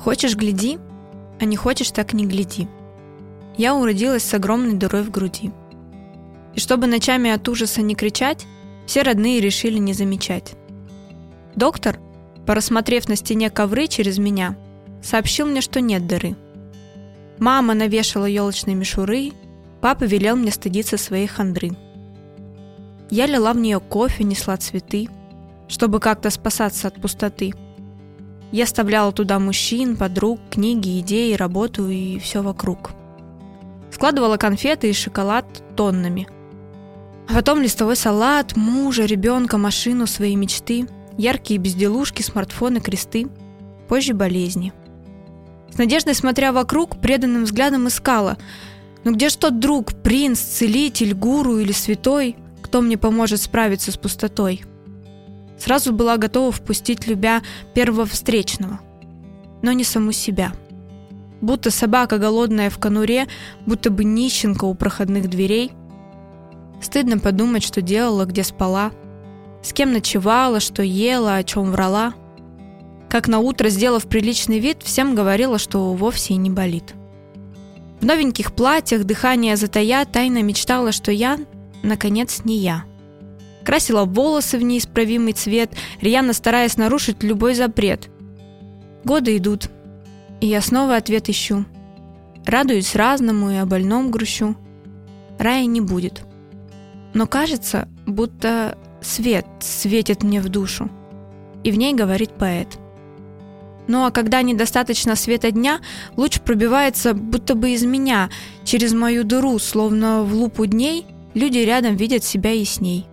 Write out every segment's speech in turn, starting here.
Хочешь – гляди, а не хочешь – так не гляди. Я уродилась с огромной дырой в груди. И чтобы ночами от ужаса не кричать, все родные решили не замечать. Доктор, порассмотрев на стене ковры через меня, сообщил мне, что нет дыры. Мама навешала елочные мишуры, папа велел мне стыдиться своей хандры. Я лила в нее кофе, несла цветы, чтобы как-то спасаться от пустоты – я вставляла туда мужчин, подруг, книги, идеи, работу и все вокруг. Складывала конфеты и шоколад тоннами. А потом листовой салат, мужа, ребенка, машину, свои мечты, яркие безделушки, смартфоны, кресты. Позже болезни. С надеждой смотря вокруг, преданным взглядом искала. Ну где ж тот друг, принц, целитель, гуру или святой, кто мне поможет справиться с пустотой? Сразу была готова впустить любя первого встречного, но не саму себя. Будто собака голодная в конуре, будто бы нищенка у проходных дверей. Стыдно подумать, что делала, где спала, с кем ночевала, что ела, о чем врала. Как на утро, сделав приличный вид, всем говорила, что вовсе и не болит. В новеньких платьях, дыхание затая, тайно мечтала, что я, наконец, не я – красила волосы в неисправимый цвет, рьяно стараясь нарушить любой запрет. Годы идут, и я снова ответ ищу. Радуюсь разному и о больном грущу. Рая не будет. Но кажется, будто свет светит мне в душу. И в ней говорит поэт. Ну а когда недостаточно света дня, луч пробивается будто бы из меня, через мою дыру, словно в лупу дней, люди рядом видят себя ясней.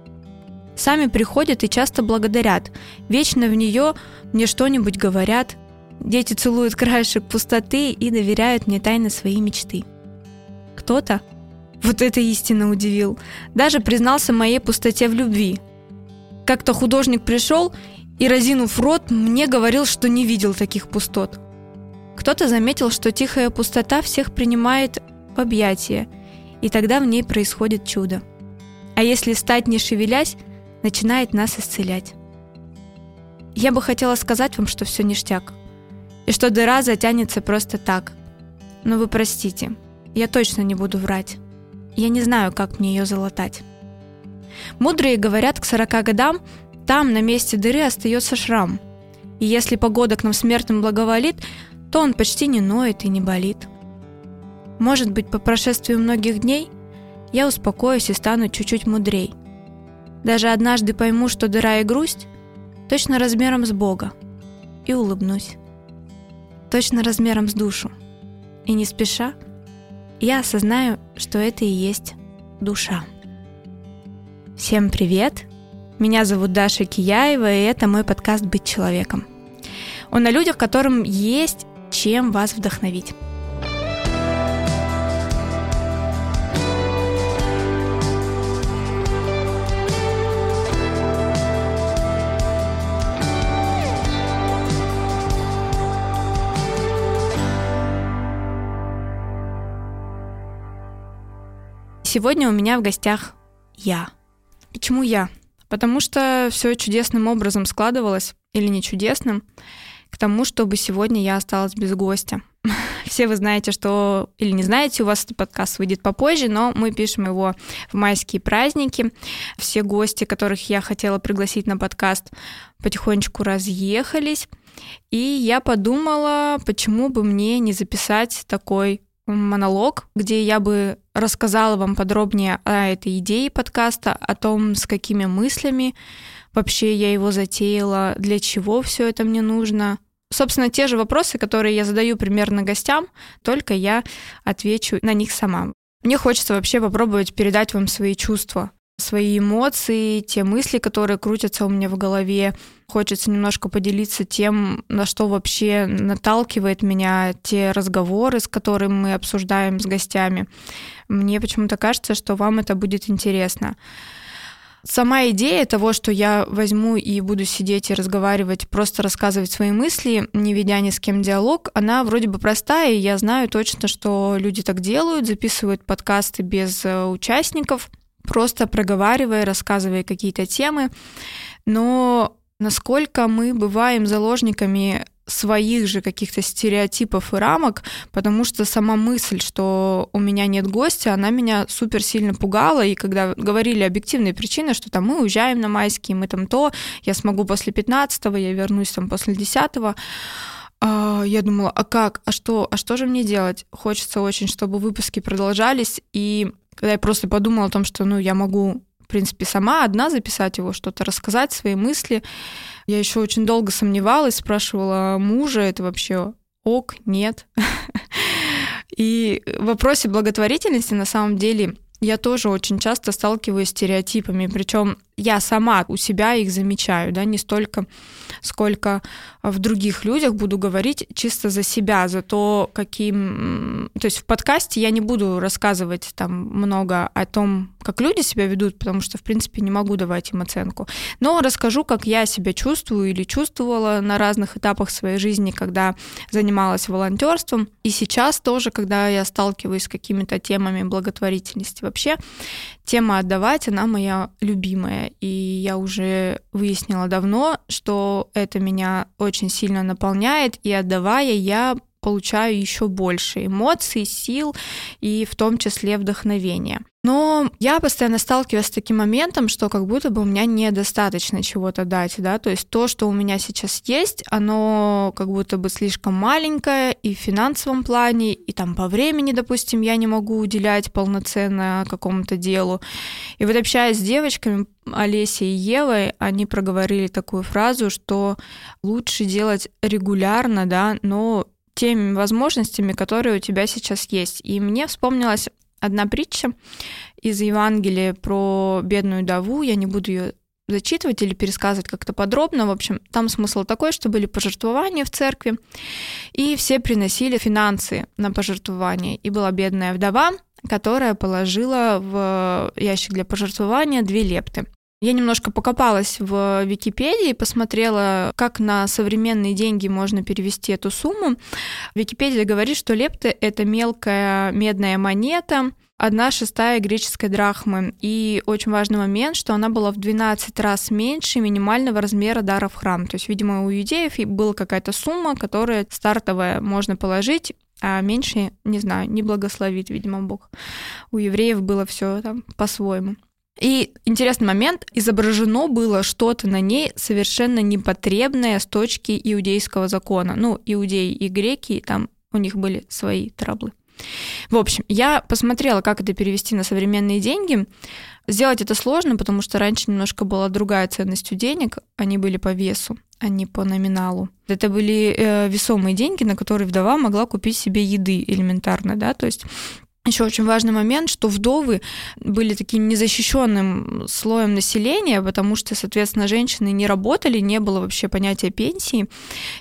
Сами приходят и часто благодарят. Вечно в нее мне что-нибудь говорят. Дети целуют краешек пустоты и доверяют мне тайны своей мечты. Кто-то, вот это истинно удивил, даже признался моей пустоте в любви. Как-то художник пришел и, разинув рот, мне говорил, что не видел таких пустот. Кто-то заметил, что тихая пустота всех принимает в объятия, и тогда в ней происходит чудо. А если стать не шевелясь, начинает нас исцелять. Я бы хотела сказать вам, что все ништяк, и что дыра затянется просто так. Но вы простите, я точно не буду врать. Я не знаю, как мне ее залатать. Мудрые говорят, к 40 годам там на месте дыры остается шрам. И если погода к нам смертным благоволит, то он почти не ноет и не болит. Может быть, по прошествию многих дней я успокоюсь и стану чуть-чуть мудрей – даже однажды пойму, что дыра и грусть точно размером с Бога, и улыбнусь. Точно размером с душу. И не спеша я осознаю, что это и есть душа. Всем привет! Меня зовут Даша Кияева, и это мой подкаст «Быть человеком». Он о людях, которым есть чем вас вдохновить. Сегодня у меня в гостях я. Почему я? Потому что все чудесным образом складывалось, или не чудесным, к тому, чтобы сегодня я осталась без гостя. Все вы знаете, что, или не знаете, у вас этот подкаст выйдет попозже, но мы пишем его в майские праздники. Все гости, которых я хотела пригласить на подкаст, потихонечку разъехались. И я подумала, почему бы мне не записать такой монолог, где я бы рассказала вам подробнее о этой идее подкаста, о том, с какими мыслями вообще я его затеяла, для чего все это мне нужно. Собственно, те же вопросы, которые я задаю примерно гостям, только я отвечу на них сама. Мне хочется вообще попробовать передать вам свои чувства свои эмоции, те мысли, которые крутятся у меня в голове. Хочется немножко поделиться тем, на что вообще наталкивает меня те разговоры, с которыми мы обсуждаем с гостями. Мне почему-то кажется, что вам это будет интересно. Сама идея того, что я возьму и буду сидеть и разговаривать, просто рассказывать свои мысли, не ведя ни с кем диалог, она вроде бы простая, и я знаю точно, что люди так делают, записывают подкасты без э, участников — просто проговаривая, рассказывая какие-то темы. Но насколько мы бываем заложниками своих же каких-то стереотипов и рамок, потому что сама мысль, что у меня нет гостя, она меня супер сильно пугала, и когда говорили объективные причины, что там мы уезжаем на майские, мы там то, я смогу после 15-го, я вернусь там после 10-го, а, я думала, а как, а что, а что же мне делать? Хочется очень, чтобы выпуски продолжались, и когда я просто подумала о том, что, ну, я могу, в принципе, сама одна записать его, что-то рассказать, свои мысли, я еще очень долго сомневалась, спрашивала мужа, это вообще ок, нет. И в вопросе благотворительности на самом деле я тоже очень часто сталкиваюсь с стереотипами, причем я сама у себя их замечаю, да, не столько, сколько в других людях буду говорить чисто за себя, за то, каким... То есть в подкасте я не буду рассказывать там много о том, как люди себя ведут, потому что, в принципе, не могу давать им оценку. Но расскажу, как я себя чувствую или чувствовала на разных этапах своей жизни, когда занималась волонтерством. И сейчас тоже, когда я сталкиваюсь с какими-то темами благотворительности. Вообще, тема отдавать, она моя любимая. И я уже выяснила давно, что это меня очень сильно наполняет, и отдавая, я получаю еще больше эмоций, сил и в том числе вдохновения. Но я постоянно сталкиваюсь с таким моментом, что как будто бы у меня недостаточно чего-то дать, да, то есть то, что у меня сейчас есть, оно как будто бы слишком маленькое и в финансовом плане, и там по времени, допустим, я не могу уделять полноценно какому-то делу. И вот общаясь с девочками, Олесей и Евой, они проговорили такую фразу, что лучше делать регулярно, да, но теми возможностями, которые у тебя сейчас есть. И мне вспомнилась одна притча из Евангелия про бедную даву. Я не буду ее зачитывать или пересказывать как-то подробно. В общем, там смысл такой, что были пожертвования в церкви, и все приносили финансы на пожертвования. И была бедная вдова, которая положила в ящик для пожертвования две лепты. Я немножко покопалась в Википедии, посмотрела, как на современные деньги можно перевести эту сумму. Википедия говорит, что лепты — это мелкая медная монета, одна шестая греческой драхмы. И очень важный момент, что она была в 12 раз меньше минимального размера дара в храм. То есть, видимо, у иудеев была какая-то сумма, которая стартовая можно положить, а меньше, не знаю, не благословит, видимо, Бог. У евреев было все там по-своему. И интересный момент, изображено было что-то на ней совершенно непотребное с точки иудейского закона. Ну, иудеи и греки, там у них были свои траблы. В общем, я посмотрела, как это перевести на современные деньги. Сделать это сложно, потому что раньше немножко была другая ценность у денег, они были по весу, а не по номиналу. Это были э, весомые деньги, на которые вдова могла купить себе еды элементарно, да, то есть еще очень важный момент, что вдовы были таким незащищенным слоем населения, потому что, соответственно, женщины не работали, не было вообще понятия пенсии.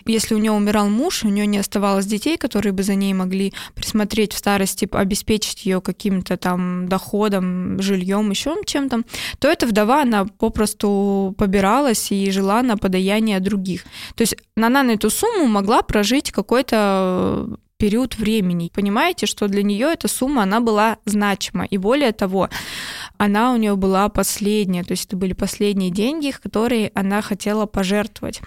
Если у нее умирал муж, у нее не оставалось детей, которые бы за ней могли присмотреть в старости, обеспечить ее каким-то там доходом, жильем, еще чем-то, то эта вдова, она попросту побиралась и жила на подаяние других. То есть она на эту сумму могла прожить какой-то период времени. Понимаете, что для нее эта сумма, она была значима. И более того, она у нее была последняя, то есть это были последние деньги, которые она хотела пожертвовать.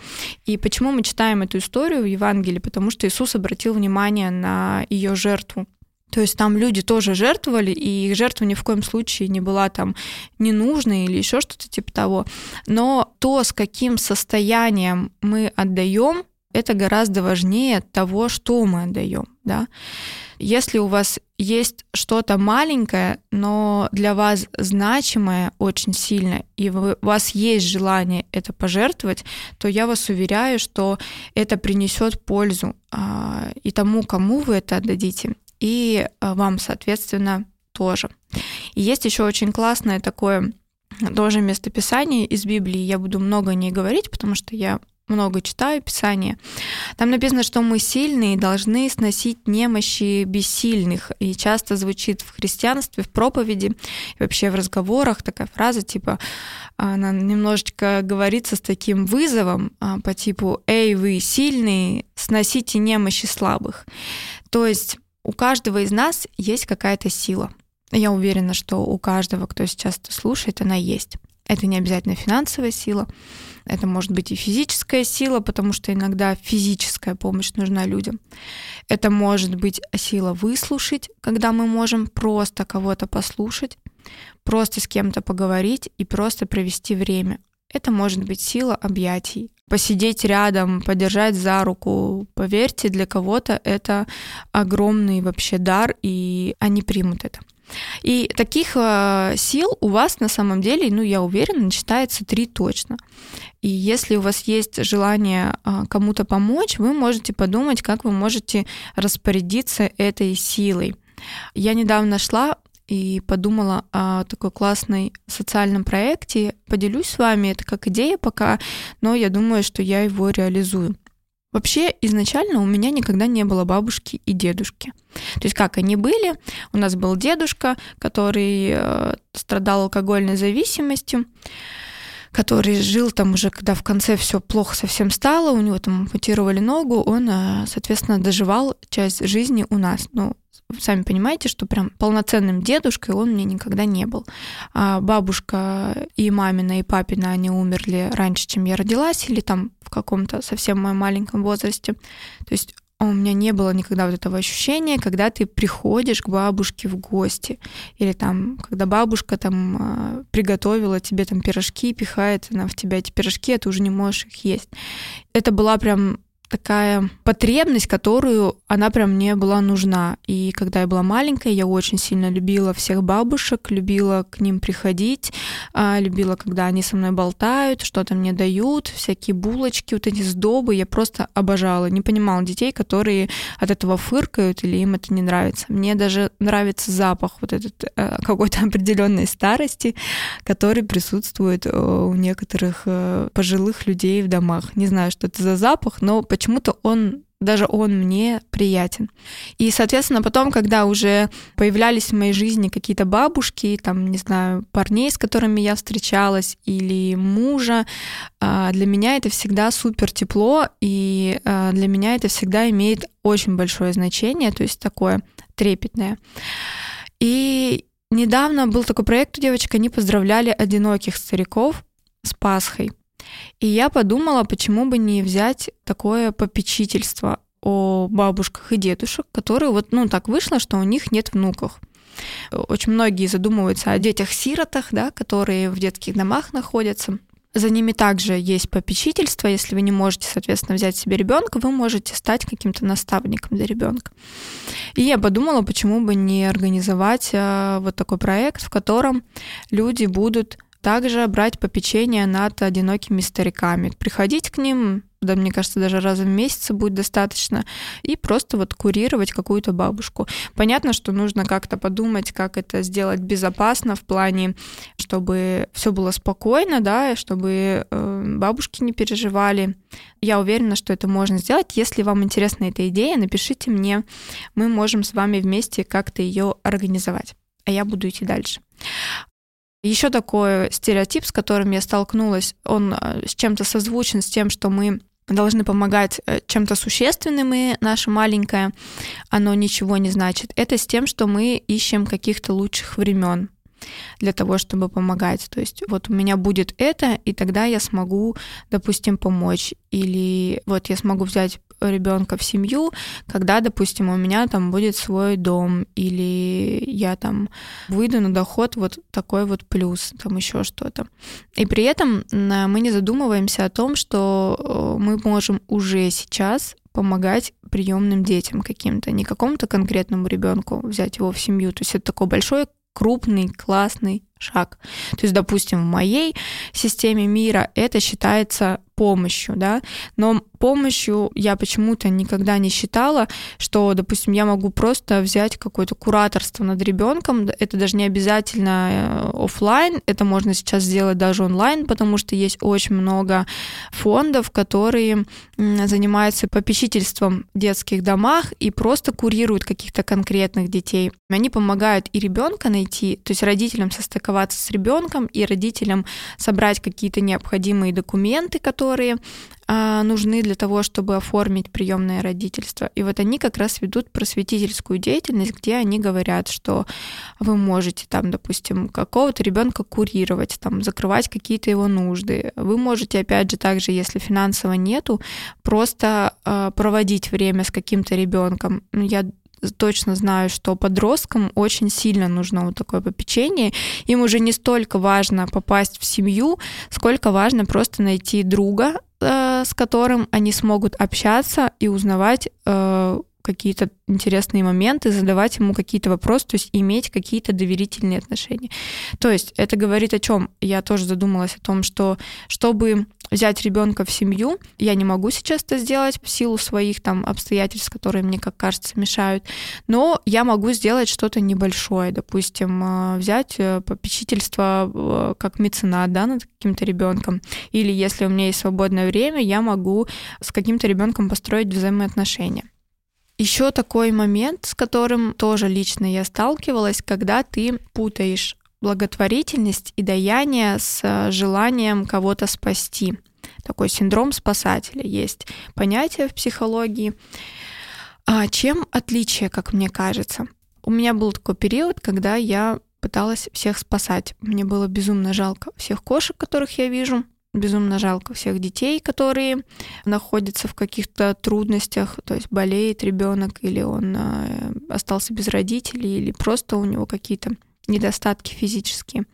И почему мы читаем эту историю в Евангелии? Потому что Иисус обратил внимание на ее жертву. То есть там люди тоже жертвовали, и их жертва ни в коем случае не была там ненужной или еще что-то типа того. Но то, с каким состоянием мы отдаем, это гораздо важнее того, что мы отдаем. Да? Если у вас есть что-то маленькое, но для вас значимое очень сильно, и вы, у вас есть желание это пожертвовать, то я вас уверяю, что это принесет пользу а, и тому, кому вы это отдадите, и а, вам, соответственно, тоже. И есть еще очень классное такое тоже местописание из Библии. Я буду много о ней говорить, потому что я много читаю Писание, там написано, что мы сильные должны сносить немощи бессильных. И часто звучит в христианстве, в проповеди, и вообще в разговорах такая фраза, типа, она немножечко говорится с таким вызовом а, по типу «Эй, вы сильные, сносите немощи слабых». То есть у каждого из нас есть какая-то сила. Я уверена, что у каждого, кто сейчас это слушает, она есть. Это не обязательно финансовая сила, это может быть и физическая сила, потому что иногда физическая помощь нужна людям. Это может быть сила выслушать, когда мы можем просто кого-то послушать, просто с кем-то поговорить и просто провести время. Это может быть сила объятий. Посидеть рядом, подержать за руку. Поверьте, для кого-то это огромный вообще дар, и они примут это. И таких э, сил у вас на самом деле, ну, я уверена, начитается три точно. И если у вас есть желание э, кому-то помочь, вы можете подумать, как вы можете распорядиться этой силой. Я недавно нашла и подумала о такой классной социальном проекте. Поделюсь с вами, это как идея пока, но я думаю, что я его реализую. Вообще, изначально у меня никогда не было бабушки и дедушки. То есть как они были? У нас был дедушка, который э, страдал алкогольной зависимостью, который жил там уже, когда в конце все плохо совсем стало, у него там ампутировали ногу, он, э, соответственно, доживал часть жизни у нас. Ну, сами понимаете, что прям полноценным дедушкой он мне никогда не был. А бабушка и мамина, и папина, они умерли раньше, чем я родилась, или там в каком-то совсем моем маленьком возрасте. То есть у меня не было никогда вот этого ощущения, когда ты приходишь к бабушке в гости, или там, когда бабушка там а, приготовила тебе там пирожки, пихает она в тебя эти пирожки, а ты уже не можешь их есть. Это была прям такая потребность, которую она прям мне была нужна. И когда я была маленькая, я очень сильно любила всех бабушек, любила к ним приходить, а, любила, когда они со мной болтают, что-то мне дают, всякие булочки, вот эти сдобы, я просто обожала. Не понимала детей, которые от этого фыркают или им это не нравится. Мне даже нравится запах вот этот э, какой-то определенной старости, который присутствует э, у некоторых э, пожилых людей в домах. Не знаю, что это за запах, но почему-то он даже он мне приятен. И, соответственно, потом, когда уже появлялись в моей жизни какие-то бабушки, там, не знаю, парней, с которыми я встречалась, или мужа, а, для меня это всегда супер тепло, и а, для меня это всегда имеет очень большое значение, то есть такое трепетное. И недавно был такой проект у девочек, они поздравляли одиноких стариков с Пасхой. И я подумала, почему бы не взять такое попечительство о бабушках и дедушек, которые вот, ну, так вышло, что у них нет внуков. Очень многие задумываются о детях-сиротах, да, которые в детских домах находятся. За ними также есть попечительство. Если вы не можете, соответственно, взять себе ребенка, вы можете стать каким-то наставником для ребенка. И я подумала, почему бы не организовать э, вот такой проект, в котором люди будут также брать попечение над одинокими стариками. Приходить к ним, да, мне кажется, даже раз в месяц будет достаточно, и просто вот курировать какую-то бабушку. Понятно, что нужно как-то подумать, как это сделать безопасно в плане, чтобы все было спокойно, да, и чтобы э, бабушки не переживали. Я уверена, что это можно сделать. Если вам интересна эта идея, напишите мне, мы можем с вами вместе как-то ее организовать. А я буду идти дальше. Еще такой стереотип, с которым я столкнулась, он э, с чем-то созвучен с тем, что мы должны помогать э, чем-то существенным, и наше маленькое, оно ничего не значит. Это с тем, что мы ищем каких-то лучших времен для того, чтобы помогать. То есть вот у меня будет это, и тогда я смогу, допустим, помочь. Или вот я смогу взять ребенка в семью, когда, допустим, у меня там будет свой дом, или я там выйду на доход вот такой вот плюс, там еще что-то. И при этом мы не задумываемся о том, что э, мы можем уже сейчас помогать приемным детям каким-то, не какому-то конкретному ребенку взять его в семью. То есть это такой большой крупный, классный шаг. То есть, допустим, в моей системе мира это считается помощью, да, но помощью я почему-то никогда не считала, что, допустим, я могу просто взять какое-то кураторство над ребенком, это даже не обязательно э, офлайн, это можно сейчас сделать даже онлайн, потому что есть очень много фондов, которые занимаются попечительством в детских домах и просто курируют каких-то конкретных детей. Они помогают и ребенка найти, то есть родителям состыковать состыковаться с ребенком и родителям собрать какие-то необходимые документы, которые а, нужны для того, чтобы оформить приемное родительство. И вот они как раз ведут просветительскую деятельность, где они говорят, что вы можете там, допустим, какого-то ребенка курировать, там, закрывать какие-то его нужды. Вы можете, опять же, также, если финансово нету, просто э, проводить время с каким-то ребенком. Ну, я точно знаю, что подросткам очень сильно нужно вот такое попечение. Им уже не столько важно попасть в семью, сколько важно просто найти друга, э, с которым они смогут общаться и узнавать э, какие-то интересные моменты, задавать ему какие-то вопросы, то есть иметь какие-то доверительные отношения. То есть это говорит о чем? Я тоже задумалась о том, что чтобы взять ребенка в семью, я не могу сейчас это сделать в силу своих там обстоятельств, которые мне, как кажется, мешают, но я могу сделать что-то небольшое, допустим, э, взять э, попечительство э, как меценат, да, над каким-то ребенком, или если у меня есть свободное время, я могу с каким-то ребенком построить взаимоотношения. Еще такой момент, с которым тоже лично я сталкивалась, когда ты путаешь благотворительность и даяние с э, желанием кого-то спасти. Такой синдром спасателя есть понятие в психологии. А чем отличие, как мне кажется? У меня был такой период, когда я пыталась всех спасать. Мне было безумно жалко всех кошек, которых я вижу, безумно жалко всех детей, которые находятся в каких-то трудностях, то есть болеет ребенок или он э, остался без родителей, или просто у него какие-то недостатки физические.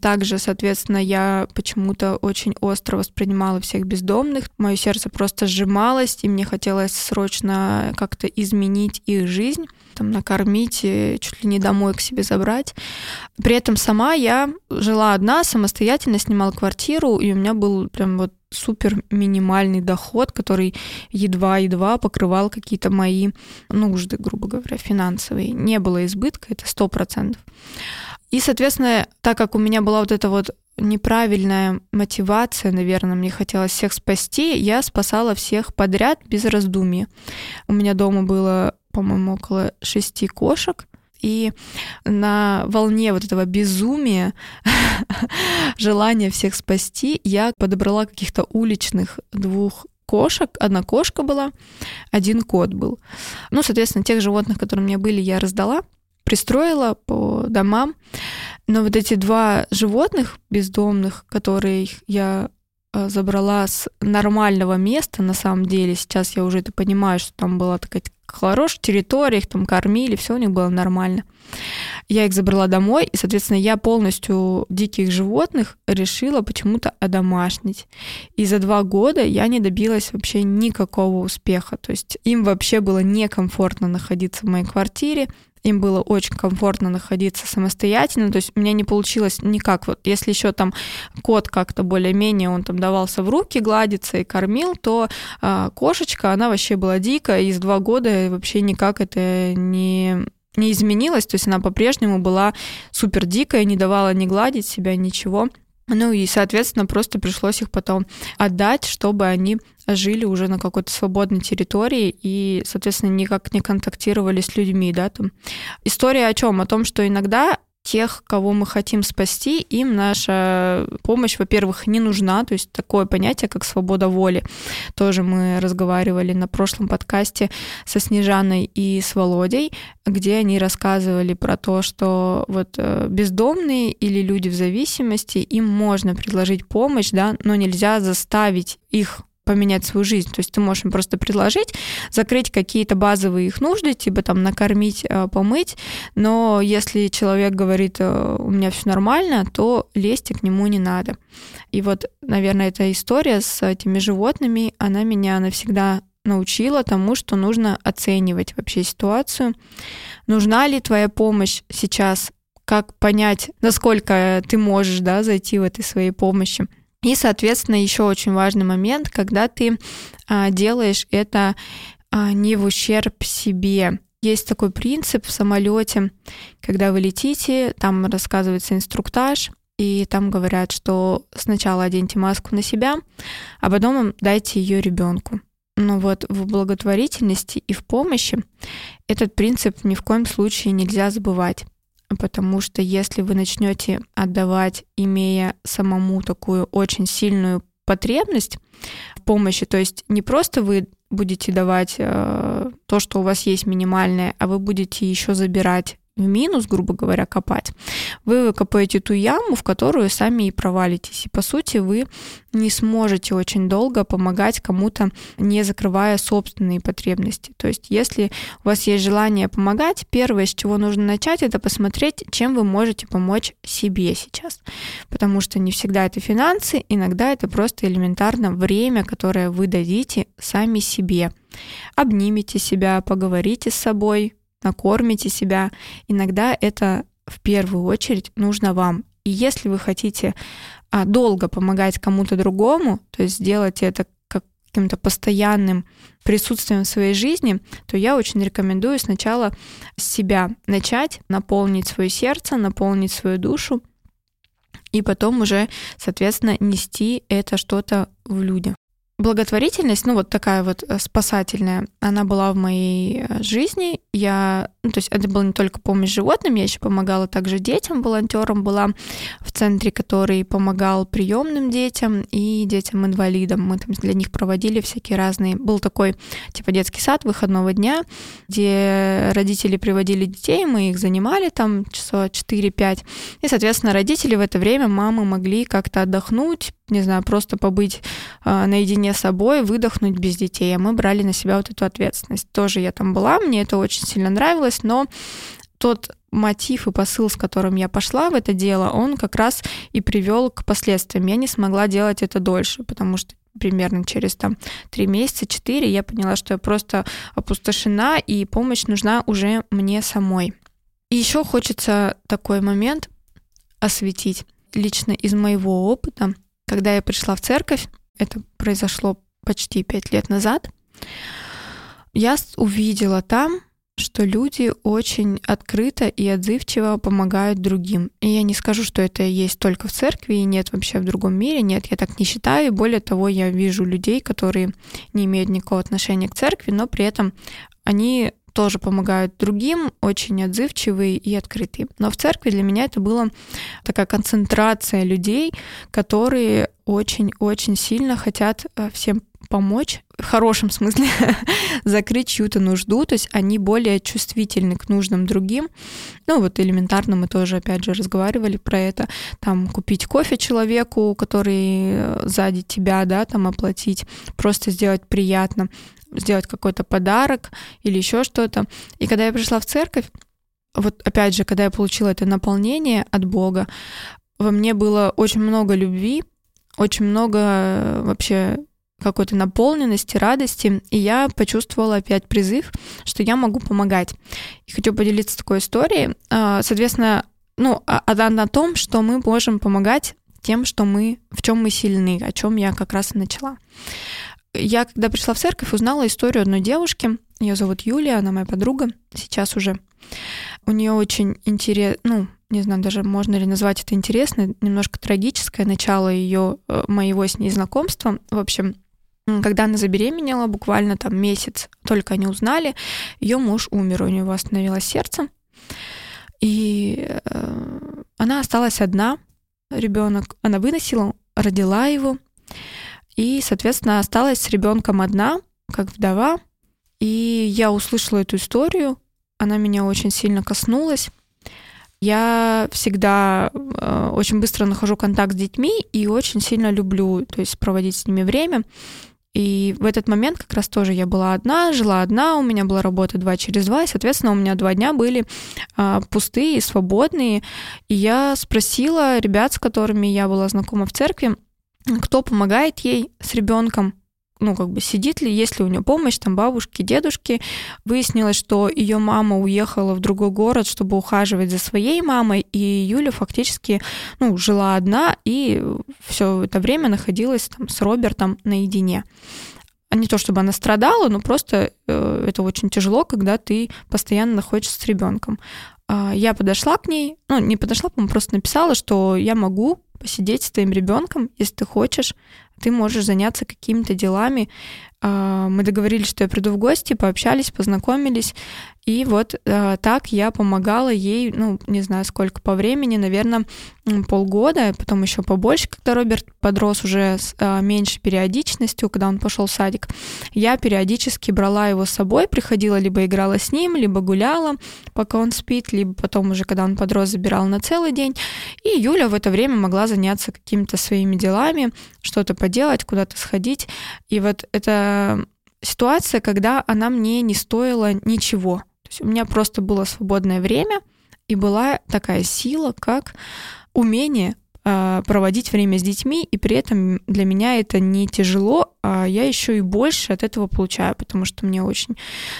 Также, соответственно, я почему-то очень остро воспринимала всех бездомных. Мое сердце просто сжималось, и мне хотелось срочно как-то изменить их жизнь, там, накормить, чуть ли не домой к себе забрать. При этом сама я жила одна, самостоятельно снимала квартиру, и у меня был прям вот супер минимальный доход, который едва-едва покрывал какие-то мои нужды, грубо говоря, финансовые. Не было избытка, это сто процентов. И, соответственно, так как у меня была вот эта вот неправильная мотивация, наверное, мне хотелось всех спасти, я спасала всех подряд без раздумий. У меня дома было, по-моему, около шести кошек, и на волне вот этого безумия, желания всех спасти, я подобрала каких-то уличных двух кошек. Одна кошка была, один кот был. Ну, соответственно, тех животных, которые у меня были, я раздала, пристроила по домам. Но вот эти два животных бездомных, которые я э, забрала с нормального места, на самом деле, сейчас я уже это понимаю, что там была такая хорошая территория, их там кормили, все у них было нормально. Я их забрала домой, и, соответственно, я полностью диких животных решила почему-то одомашнить. И за два года я не добилась вообще никакого успеха. То есть им вообще было некомфортно находиться в моей квартире, им было очень комфортно находиться самостоятельно, то есть у меня не получилось никак. Вот если еще там кот как-то более-менее, он там давался в руки гладиться и кормил, то э, кошечка, она вообще была дикая, и с два года вообще никак это не не изменилось, то есть она по-прежнему была супер дикая, не давала ни гладить себя, ничего. Ну и, соответственно, просто пришлось их потом отдать, чтобы они жили уже на какой-то свободной территории и, соответственно, никак не контактировали с людьми, да, там. История о чем? О том, что иногда тех, кого мы хотим спасти, им наша помощь, во-первых, не нужна, то есть такое понятие, как свобода воли. Тоже мы разговаривали на прошлом подкасте со Снежаной и с Володей, где они рассказывали про то, что вот э, бездомные или люди в зависимости, им можно предложить помощь, да, но нельзя заставить их поменять свою жизнь. То есть ты можешь им просто предложить, закрыть какие-то базовые их нужды, типа там накормить, э, помыть, но если человек говорит, э, у меня все нормально, то лезть к нему не надо. И вот, наверное, эта история с этими животными, она меня навсегда научила тому, что нужно оценивать вообще ситуацию. Нужна ли твоя помощь сейчас? Как понять, насколько ты можешь да, зайти в этой своей помощи? И, соответственно, еще очень важный момент, когда ты а, делаешь это а, не в ущерб себе. Есть такой принцип в самолете, когда вы летите, там рассказывается инструктаж, и там говорят, что сначала оденьте маску на себя, а потом дайте ее ребенку. Но вот в благотворительности и в помощи этот принцип ни в коем случае нельзя забывать. Потому что если вы начнете отдавать, имея самому такую очень сильную потребность в помощи, то есть не просто вы будете давать э, то, что у вас есть минимальное, а вы будете еще забирать в минус, грубо говоря, копать, вы выкопаете ту яму, в которую сами и провалитесь. И по сути вы не сможете очень долго помогать кому-то, не закрывая собственные потребности. То есть если у вас есть желание помогать, первое, с чего нужно начать, это посмотреть, чем вы можете помочь себе сейчас. Потому что не всегда это финансы, иногда это просто элементарно время, которое вы дадите сами себе. Обнимите себя, поговорите с собой, накормите себя. Иногда это в первую очередь нужно вам. И если вы хотите а, долго помогать кому-то другому, то есть сделать это каким-то постоянным присутствием в своей жизни, то я очень рекомендую сначала с себя начать, наполнить свое сердце, наполнить свою душу, и потом уже, соответственно, нести это что-то в людях благотворительность, ну вот такая вот э, спасательная, она была в моей э, жизни. Я, ну, то есть это была не только помощь животным, я еще помогала также детям, волонтером была в центре, который помогал приемным детям и детям-инвалидам. Мы там для них проводили всякие разные. Был такой типа детский сад выходного дня, где родители приводили детей, мы их занимали там часа 4-5. И, соответственно, родители в это время, мамы могли как-то отдохнуть, не знаю, просто побыть э, наедине с собой, выдохнуть без детей. А мы брали на себя вот эту ответственность. Тоже я там была, мне это очень сильно нравилось, но тот мотив и посыл, с которым я пошла в это дело, он как раз и привел к последствиям. Я не смогла делать это дольше, потому что примерно через там три месяца, четыре, я поняла, что я просто опустошена, и помощь нужна уже мне самой. И еще хочется такой момент осветить лично из моего опыта. Когда я пришла в церковь, это произошло почти пять лет назад, я увидела там, что люди очень открыто и отзывчиво помогают другим. И я не скажу, что это есть только в церкви и нет вообще в другом мире. Нет, я так не считаю. Более того, я вижу людей, которые не имеют никакого отношения к церкви, но при этом они тоже помогают другим, очень отзывчивые и открытые. Но в церкви для меня это была такая концентрация людей, которые очень-очень сильно хотят э, всем помочь, в хорошем смысле, закрыть чью-то нужду, то есть они более чувствительны к нужным другим. Ну вот элементарно мы тоже, опять же, разговаривали про это, там купить кофе человеку, который э, сзади тебя, да, там оплатить, просто сделать приятно сделать какой-то подарок или еще что-то. И когда я пришла в церковь, вот опять же, когда я получила это наполнение от Бога, во мне было очень много любви, очень много э, вообще какой-то наполненности, радости, и я почувствовала опять призыв, что я могу помогать. И хочу поделиться такой историей. А, соответственно, ну, она на том, что мы можем помогать тем, что мы, в чем мы сильны, о чем я как раз и начала. Я, когда пришла в церковь, узнала историю одной девушки. Ее зовут Юлия, она моя подруга, сейчас уже. У нее очень интересно, ну, не знаю, даже можно ли назвать это интересно, немножко трагическое начало ее, э, моего с ней знакомства. В общем, когда она забеременела, буквально там месяц, только они узнали, ее муж умер, у него остановилось сердце. И э, она осталась одна, ребенок, она выносила, родила его, и, соответственно, осталась с ребенком одна, как вдова. И я услышала эту историю, она меня очень сильно коснулась. Я всегда э, очень быстро нахожу контакт с детьми и очень сильно люблю, то есть проводить с ними время. И в этот момент как раз тоже я была одна, жила одна, у меня была работа два через два, и, соответственно, у меня два дня были а, пустые, свободные. И я спросила ребят, с которыми я была знакома в церкви, кто помогает ей с ребенком, ну, как бы сидит ли, есть ли у нее помощь, там, бабушки, дедушки. Выяснилось, что ее мама уехала в другой город, чтобы ухаживать за своей мамой, и Юля фактически, ну, жила одна и все это время находилась там с Робертом наедине. Не то, чтобы она страдала, но просто э, это очень тяжело, когда ты постоянно находишься с ребенком. Э, я подошла к ней, ну, не подошла, по просто написала, что я могу посидеть с твоим ребенком, если ты хочешь, ты можешь заняться какими-то делами. А, мы договорились, что я приду в гости, пообщались, познакомились. И вот э, так я помогала ей, ну, не знаю, сколько по времени, наверное, полгода, потом еще побольше, когда Роберт подрос уже с э, меньшей периодичностью, когда он пошел в садик. Я периодически брала его с собой, приходила, либо играла с ним, либо гуляла, пока он спит, либо потом уже, когда он подрос, забирала на целый день. И Юля в это время могла заняться какими-то своими делами, что-то поделать, куда-то сходить. И вот это ситуация, когда она мне не стоила ничего. Есть у меня просто было свободное время, и была такая сила, как умение э, проводить время с детьми, и при этом для меня это не тяжело, а я еще и больше от этого получаю, потому что мне очень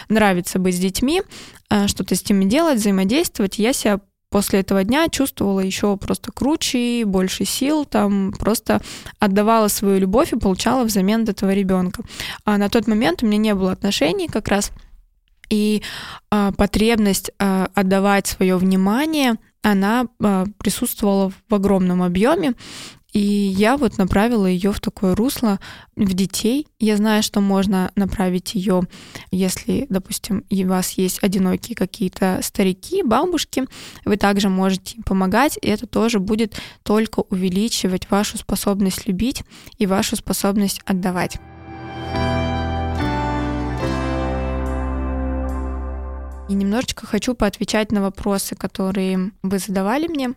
нравится быть с детьми, э, что-то с ними делать, взаимодействовать. Я себя после этого дня чувствовала еще просто круче, больше сил, там просто отдавала свою любовь и получала взамен этого ребенка. А на тот момент у меня не было отношений как раз, и а, потребность а, отдавать свое внимание, она а, присутствовала в огромном объеме, и я вот направила ее в такое русло в детей. Я знаю, что можно направить ее, если, допустим, у вас есть одинокие какие-то старики, бабушки, вы также можете помогать, и это тоже будет только увеличивать вашу способность любить и вашу способность отдавать. И немножечко хочу поотвечать на вопросы, которые вы задавали мне.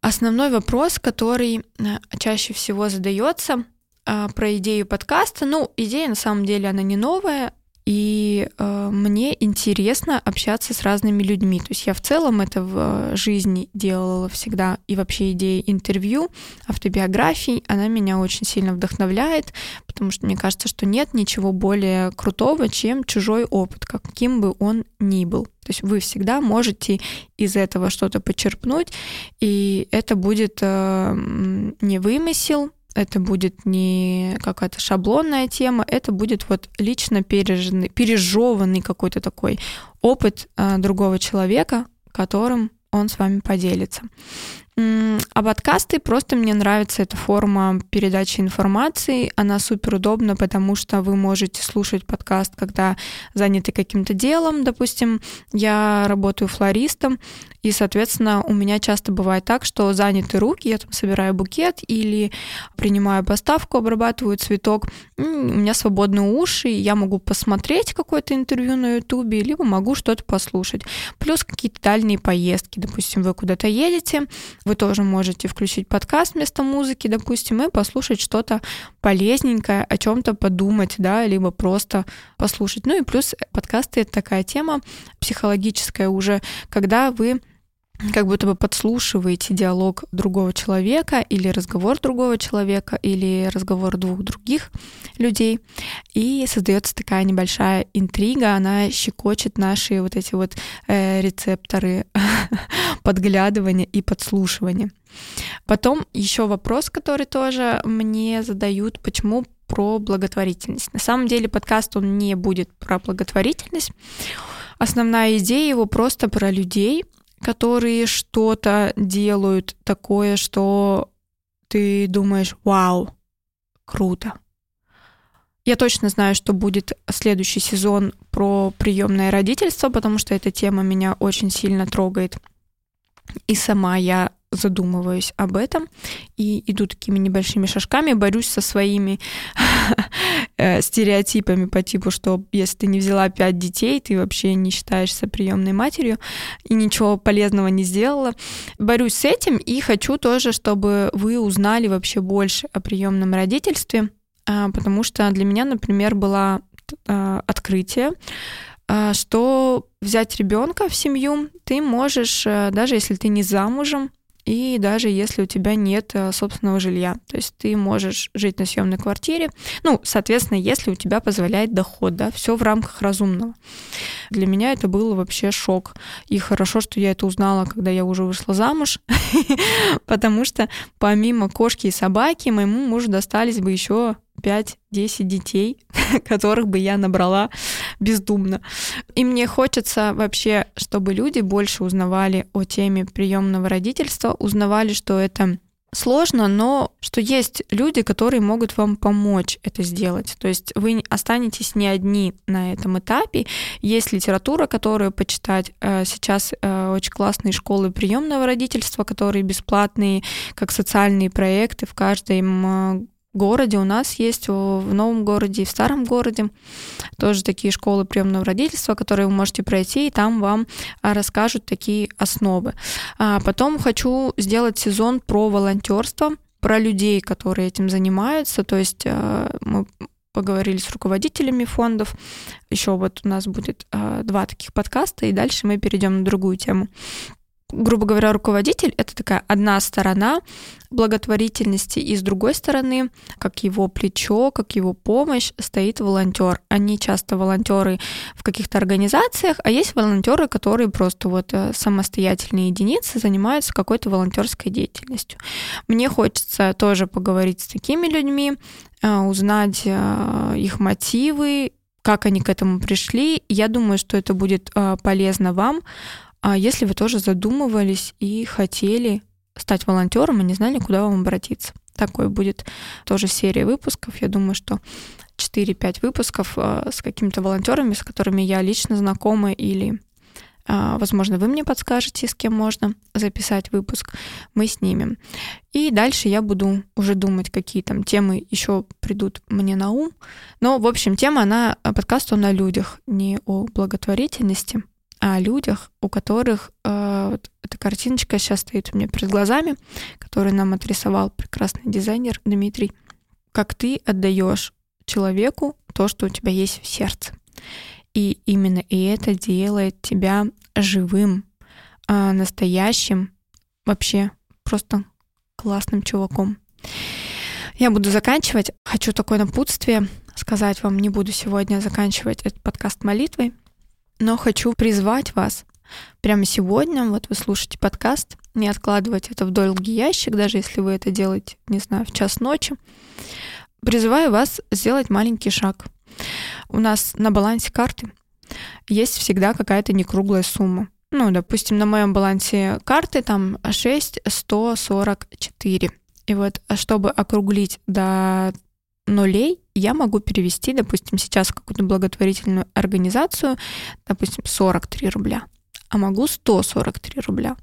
Основной вопрос, который э, чаще всего задается а, про идею подкаста, ну, идея на самом деле она не новая, и э, мне интересно общаться с разными людьми. То есть я в целом это в жизни делала всегда. И вообще идея интервью, автобиографий, она меня очень сильно вдохновляет, потому что мне кажется, что нет ничего более крутого, чем чужой опыт, каким бы он ни был. То есть вы всегда можете из этого что-то почерпнуть, и это будет э, не вымысел, это будет не какая-то шаблонная тема, это будет вот лично переженный, пережеванный какой-то такой опыт э, другого человека, которым он с вами поделится. А подкасты просто мне нравится эта форма передачи информации. Она супер удобна, потому что вы можете слушать подкаст, когда заняты каким-то делом. Допустим, я работаю флористом, и, соответственно, у меня часто бывает так, что заняты руки, я там собираю букет или принимаю поставку, обрабатываю цветок, у меня свободные уши, и я могу посмотреть какое-то интервью на Ютубе, либо могу что-то послушать. Плюс какие-то дальние поездки, допустим, вы куда-то едете, вы тоже можете включить подкаст вместо музыки, допустим, и послушать что-то полезненькое, о чем-то подумать, да, либо просто послушать. Ну и плюс подкасты — это такая тема психологическая уже, когда вы как будто бы подслушиваете диалог другого человека или разговор другого человека или разговор двух других людей, и создается такая небольшая интрига, она щекочет наши вот эти вот э, рецепторы подглядывания и подслушивания. Потом еще вопрос, который тоже мне задают, почему про благотворительность. На самом деле подкаст, он не будет про благотворительность. Основная идея его просто про людей, которые что-то делают такое, что ты думаешь, вау, круто. Я точно знаю, что будет следующий сезон про приемное родительство, потому что эта тема меня очень сильно трогает. И сама я задумываюсь об этом и иду такими небольшими шажками, борюсь со своими э, стереотипами по типу, что если ты не взяла пять детей, ты вообще не считаешься приемной матерью и ничего полезного не сделала. Борюсь с этим и хочу тоже, чтобы вы узнали вообще больше о приемном родительстве, а, потому что для меня, например, было а, открытие, а, что взять ребенка в семью ты можешь, э, даже если ты не замужем, и даже если у тебя нет э, собственного жилья. То есть ты можешь жить на съемной квартире. Ну, соответственно, если у тебя позволяет доход, да, все в рамках разумного. Для меня это было вообще шок. И хорошо, что я это узнала, когда я уже вышла замуж, потому что помимо кошки и собаки моему мужу достались бы еще 5-10 детей, которых бы я набрала бездумно. И мне хочется вообще, чтобы люди больше узнавали о теме приемного родительства, узнавали, что это сложно, но что есть люди, которые могут вам помочь это сделать. То есть вы останетесь не одни на этом этапе. Есть литература, которую почитать. Э, сейчас э, очень классные школы приемного родительства, которые бесплатные, как социальные проекты в каждом городе у нас есть в новом городе и в старом городе тоже такие школы приемного родительства, которые вы можете пройти, и там вам а, расскажут такие основы. А потом хочу сделать сезон про волонтерство, про людей, которые этим занимаются. То есть а, мы поговорили с руководителями фондов. Еще вот у нас будет а, два таких подкаста, и дальше мы перейдем на другую тему грубо говоря, руководитель — это такая одна сторона благотворительности, и с другой стороны, как его плечо, как его помощь, стоит волонтер. Они часто волонтеры в каких-то организациях, а есть волонтеры, которые просто вот э, самостоятельные единицы занимаются какой-то волонтерской деятельностью. Мне хочется тоже поговорить с такими людьми, э, узнать э, их мотивы, как они к этому пришли. Я думаю, что это будет полезно вам, а если вы тоже задумывались и хотели стать волонтером и не знали, куда вам обратиться. Такой будет тоже серия выпусков. Я думаю, что 4-5 выпусков а, с какими-то волонтерами, с которыми я лично знакома или а, Возможно, вы мне подскажете, с кем можно записать выпуск. Мы снимем. И дальше я буду уже думать, какие там темы еще придут мне на ум. Но, в общем, тема, она, подкаст он о людях, не о благотворительности о людях, у которых э, вот эта картиночка сейчас стоит у меня перед глазами, которую нам отрисовал прекрасный дизайнер Дмитрий. Как ты отдаешь человеку то, что у тебя есть в сердце. И именно и это делает тебя живым, э, настоящим, вообще просто классным чуваком. Я буду заканчивать. Хочу такое напутствие сказать вам. Не буду сегодня заканчивать этот подкаст молитвой, но хочу призвать вас прямо сегодня, вот вы слушаете подкаст, не откладывать это в долгий ящик, даже если вы это делаете, не знаю, в час ночи. Призываю вас сделать маленький шаг. У нас на балансе карты есть всегда какая-то некруглая сумма. Ну, допустим, на моем балансе карты там 6 144. И вот, а чтобы округлить до нулей я могу перевести, допустим, сейчас в какую-то благотворительную организацию, допустим, 43 рубля, а могу 143 рубля,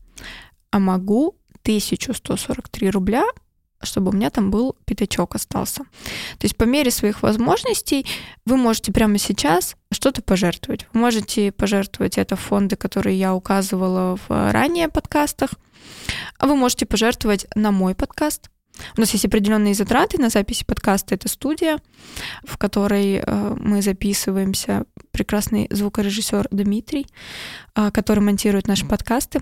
а могу 1143 рубля, чтобы у меня там был пятачок остался. То есть по мере своих возможностей вы можете прямо сейчас что-то пожертвовать. Вы можете пожертвовать это фонды, которые я указывала в ранее подкастах. А вы можете пожертвовать на мой подкаст, у нас есть определенные затраты на записи подкаста. Это студия, в которой э, мы записываемся. Прекрасный звукорежиссер Дмитрий, э, который монтирует наши подкасты.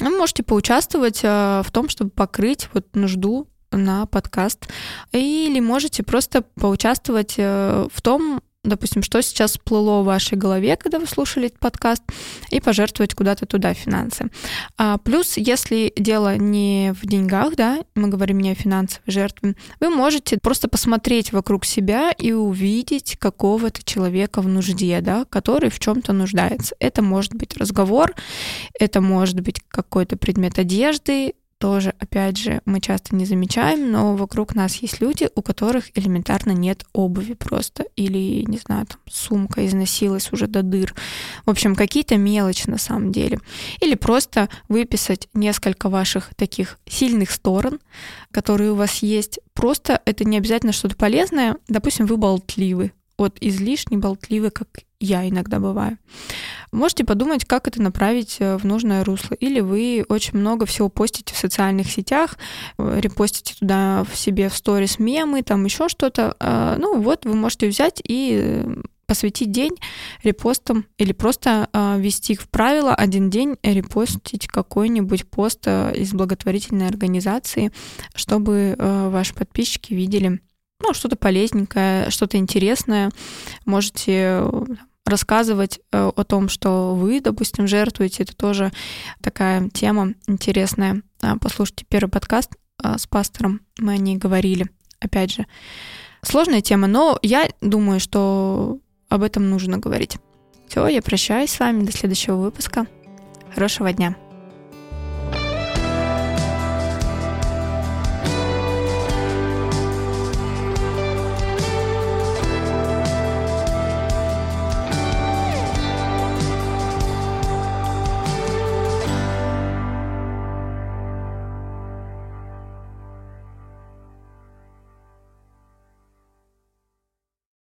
Вы можете поучаствовать э, в том, чтобы покрыть вот нужду на подкаст. Или можете просто поучаствовать в том, допустим, что сейчас всплыло в вашей голове, когда вы слушали этот подкаст, и пожертвовать куда-то туда финансы. А плюс, если дело не в деньгах, да, мы говорим не о финансовой жертве, вы можете просто посмотреть вокруг себя и увидеть какого-то человека в нужде, да, который в чем-то нуждается. Это может быть разговор, это может быть какой-то предмет одежды, тоже, опять же, мы часто не замечаем, но вокруг нас есть люди, у которых элементарно нет обуви просто, или, не знаю, там, сумка износилась уже до дыр. В общем, какие-то мелочи на самом деле. Или просто выписать несколько ваших таких сильных сторон, которые у вас есть. Просто это не обязательно что-то полезное. Допустим, вы болтливы, вот излишне болтливы, как я иногда бываю. Можете подумать, как это направить э, в нужное русло. Или вы очень много всего постите в социальных сетях, э, репостите туда в себе в сторис мемы, там еще что-то. А, ну вот вы можете взять и э, посвятить день репостам или просто э, ввести в правила один день репостить какой-нибудь пост из благотворительной организации, чтобы ваши подписчики видели ну, что-то полезненькое, что-то интересное. Можете рассказывать э, о том, что вы, допустим, жертвуете. Это тоже такая тема интересная. А, послушайте первый подкаст а, с пастором, мы о ней говорили. Опять же, сложная тема, но я думаю, что об этом нужно говорить. Все, я прощаюсь с вами до следующего выпуска. Хорошего дня.